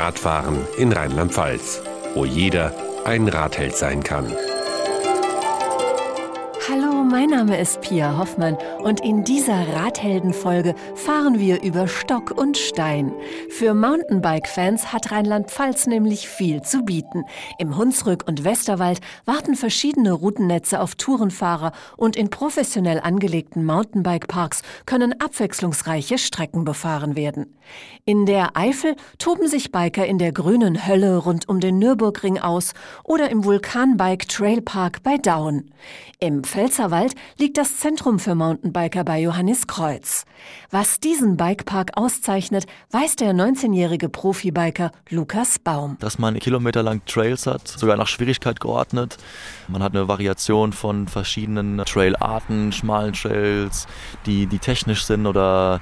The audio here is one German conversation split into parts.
Radfahren in Rheinland-Pfalz, wo jeder ein Radheld sein kann. Mein Name ist Pia Hoffmann und in dieser Radheldenfolge fahren wir über Stock und Stein. Für Mountainbike-Fans hat Rheinland-Pfalz nämlich viel zu bieten. Im Hunsrück und Westerwald warten verschiedene Routennetze auf Tourenfahrer und in professionell angelegten Mountainbike-Parks können abwechslungsreiche Strecken befahren werden. In der Eifel toben sich Biker in der grünen Hölle rund um den Nürburgring aus oder im Vulkanbike Trailpark bei Daun. Im Pfälzerwald liegt das Zentrum für Mountainbiker bei Johannes Kreuz. Was diesen Bikepark auszeichnet, weiß der 19-jährige Profibiker Lukas Baum. Dass man kilometerlang Trails hat, sogar nach Schwierigkeit geordnet. Man hat eine Variation von verschiedenen Trailarten, schmalen Trails, die, die technisch sind oder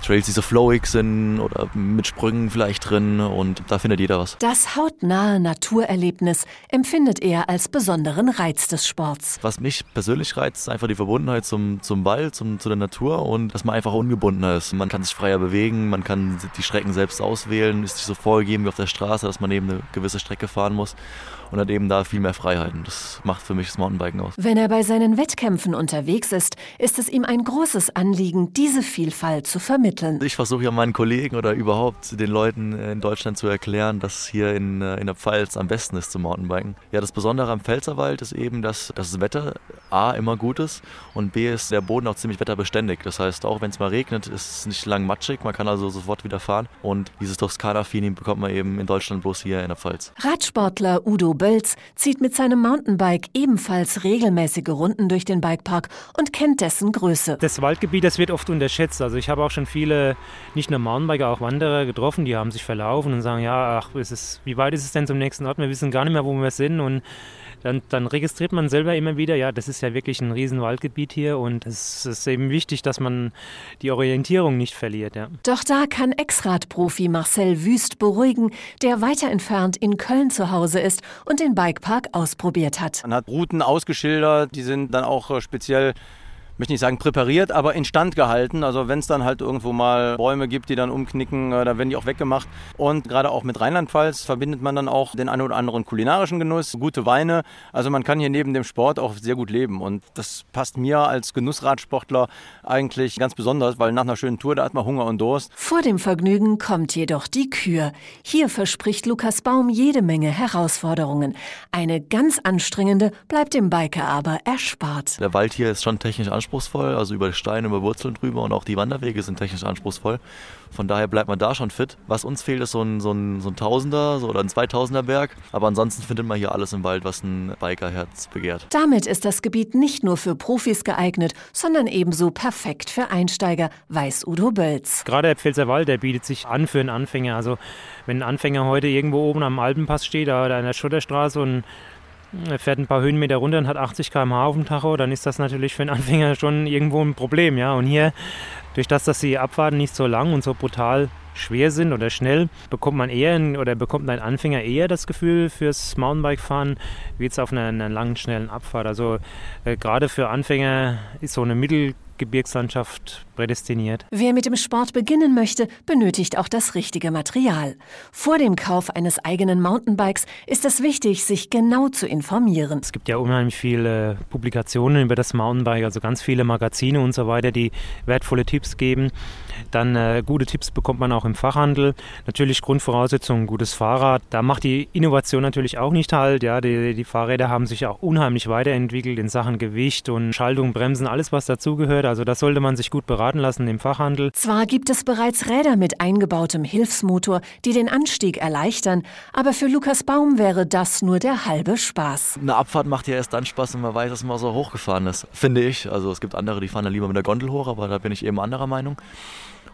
Trails, die so flowig sind oder mit Sprüngen vielleicht drin und da findet jeder was. Das hautnahe Naturerlebnis empfindet er als besonderen Reiz des Sports. Was mich persönlich reizt, ist einfach die Verbundenheit zum, zum Wald, zum, zu der Natur und dass man einfach ungebundener ist. Man kann sich freier bewegen, man kann die Strecken selbst auswählen, ist nicht so vorgegeben wie auf der Straße, dass man eben eine gewisse Strecke fahren muss und hat eben da viel mehr Freiheiten. Das macht für mich das Mountainbiken aus. Wenn er bei seinen Wettkämpfen unterwegs ist, ist es ihm ein großes Anliegen, diese Vielfalt zu vermitteln. Ich versuche ja meinen Kollegen oder überhaupt den Leuten in Deutschland zu erklären, dass hier in, in der Pfalz am besten ist zum Mountainbiken. Ja, das Besondere am Pfälzerwald ist eben, dass, dass das Wetter A immer gut ist und B ist der Boden auch ziemlich wetterbeständig. Das heißt, auch wenn es mal regnet, ist es nicht lang matschig, man kann also sofort wieder fahren. Und dieses Toskana-Feeling bekommt man eben in Deutschland bloß hier in der Pfalz. Radsportler Udo Bölz zieht mit seinem Mountainbike ebenfalls regelmäßige Runden durch den Bikepark und kennt dessen Größe. Das Waldgebiet, das wird oft unterschätzt. Also ich habe auch schon viele, nicht nur Mountainbiker, auch Wanderer getroffen, die haben sich verlaufen und sagen, ja, ach, ist es, wie weit ist es denn zum nächsten Ort? Wir wissen gar nicht mehr, wo wir sind und dann, dann, registriert man selber immer wieder, ja, das ist ja wirklich ein Riesenwaldgebiet hier und es ist eben wichtig, dass man die Orientierung nicht verliert. Ja. Doch da kann Ex-Rad-Profi Marcel Wüst beruhigen, der weiter entfernt in Köln zu Hause ist und den Bikepark ausprobiert hat. Man hat Routen ausgeschildert, die sind dann auch äh, speziell möchte nicht sagen präpariert, aber instand gehalten. Also wenn es dann halt irgendwo mal Bäume gibt, die dann umknicken, äh, da werden die auch weggemacht. Und gerade auch mit Rheinland-Pfalz verbindet man dann auch den einen oder anderen kulinarischen Genuss, gute Weine. Also man kann hier neben dem Sport auch sehr gut leben. Und das passt mir als Genussradsportler eigentlich ganz besonders, weil nach einer schönen Tour, da hat man Hunger und Durst. Vor dem Vergnügen kommt jedoch die Kür. Hier verspricht Lukas Baum jede Menge Herausforderungen. Eine ganz anstrengende bleibt dem Biker aber erspart. Der Wald hier ist schon technisch anspruchsvoll anspruchsvoll, also über Steine, über Wurzeln drüber und auch die Wanderwege sind technisch anspruchsvoll. Von daher bleibt man da schon fit. Was uns fehlt, ist so ein, so ein, so ein Tausender so oder ein Zweitausender Berg. Aber ansonsten findet man hier alles im Wald, was ein Bikerherz begehrt. Damit ist das Gebiet nicht nur für Profis geeignet, sondern ebenso perfekt für Einsteiger, weiß Udo Bölz. Gerade der Pfälzerwald, der bietet sich an für einen Anfänger. Also wenn ein Anfänger heute irgendwo oben am Alpenpass steht oder an der Schutterstraße und er fährt ein paar Höhenmeter runter und hat 80 km/h auf dem Tacho, dann ist das natürlich für einen Anfänger schon irgendwo ein Problem. Ja? Und hier, durch das, dass die Abfahrten nicht so lang und so brutal schwer sind oder schnell, bekommt man eher oder bekommt ein Anfänger eher das Gefühl fürs Mountainbike-Fahren wie jetzt auf einer, einer langen, schnellen Abfahrt. Also äh, gerade für Anfänger ist so eine Mittel Gebirgslandschaft prädestiniert. Wer mit dem Sport beginnen möchte, benötigt auch das richtige Material. Vor dem Kauf eines eigenen Mountainbikes ist es wichtig, sich genau zu informieren. Es gibt ja unheimlich viele Publikationen über das Mountainbike, also ganz viele Magazine und so weiter, die wertvolle Tipps geben. Dann äh, gute Tipps bekommt man auch im Fachhandel. Natürlich Grundvoraussetzung, gutes Fahrrad. Da macht die Innovation natürlich auch nicht halt. Ja, die, die Fahrräder haben sich auch unheimlich weiterentwickelt in Sachen Gewicht und Schaltung, Bremsen, alles was dazugehört. Also das sollte man sich gut beraten lassen im Fachhandel. Zwar gibt es bereits Räder mit eingebautem Hilfsmotor, die den Anstieg erleichtern, aber für Lukas Baum wäre das nur der halbe Spaß. Eine Abfahrt macht ja erst dann Spaß, wenn man weiß, dass man so hochgefahren ist, finde ich. Also es gibt andere, die fahren dann lieber mit der Gondel hoch, aber da bin ich eben anderer Meinung.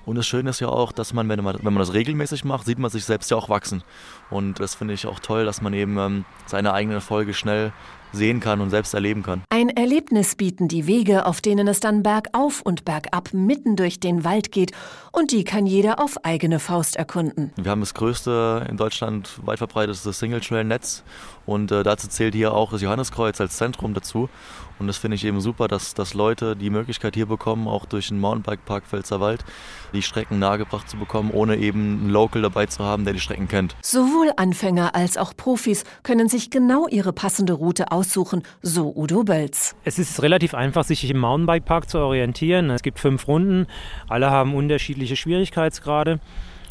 Und das Schöne ist ja auch, dass man, wenn man, wenn man das regelmäßig macht, sieht man sich selbst ja auch wachsen. Und das finde ich auch toll, dass man eben ähm, seine eigenen Erfolge schnell sehen kann und selbst erleben kann. Ein Erlebnis bieten die Wege, auf denen es dann bergauf und bergab mitten durch den Wald geht und die kann jeder auf eigene Faust erkunden. Wir haben das größte in Deutschland weit verbreitete Single-Trail-Netz und äh, dazu zählt hier auch das Johanneskreuz als Zentrum dazu Und das finde ich eben super, dass, dass Leute die Möglichkeit hier bekommen, auch durch den Mountainbike-Park Pfälzerwald, die Strecken nahegebracht zu bekommen, ohne eben einen Local dabei zu haben, der die Strecken kennt. Sowohl Anfänger als auch Profis können sich genau ihre passende Route aussuchen, so Udo Bölz. Es ist relativ einfach, sich im Mountainbike-Park zu orientieren. Es gibt fünf Runden, alle haben unterschiedliche Schwierigkeitsgrade.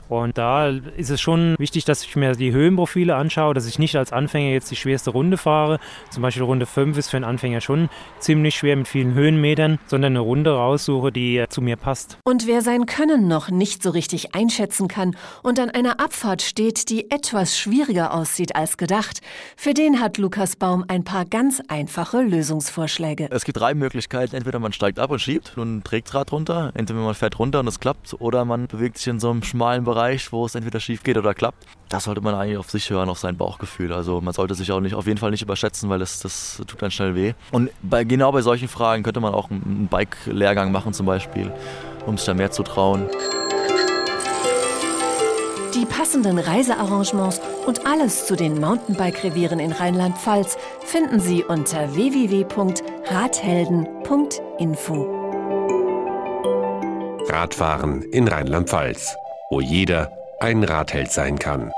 Und da ist es schon wichtig, dass ich mir die Höhenprofile anschaue, dass ich nicht als Anfänger jetzt die schwerste Runde fahre. Zum Beispiel Runde 5 ist für einen Anfänger schon ziemlich schwer mit vielen Höhenmetern, sondern eine Runde raussuche, die zu mir passt. Und wer sein Können noch nicht so richtig einschätzen kann und an einer Abfahrt steht, die etwas schwieriger aussieht als gedacht, für den hat Lukas Baum ein paar ganz einfache Lösungsvorschläge. Es gibt drei Möglichkeiten. Entweder man steigt ab und schiebt und trägt Rad runter, entweder man fährt runter und es klappt, oder man bewegt sich in so einem schmalen Bereich Bereich, wo es entweder schief geht oder klappt. Das sollte man eigentlich auf sich hören, auf sein Bauchgefühl. Also man sollte sich auch nicht auf jeden Fall nicht überschätzen, weil das, das tut dann schnell weh. Und bei, genau bei solchen Fragen könnte man auch einen Bike-Lehrgang machen zum Beispiel, um sich da mehr zu trauen. Die passenden Reisearrangements und alles zu den Mountainbike-Revieren in Rheinland-Pfalz finden Sie unter www.radhelden.info. Radfahren in Rheinland-Pfalz wo jeder ein Radheld sein kann.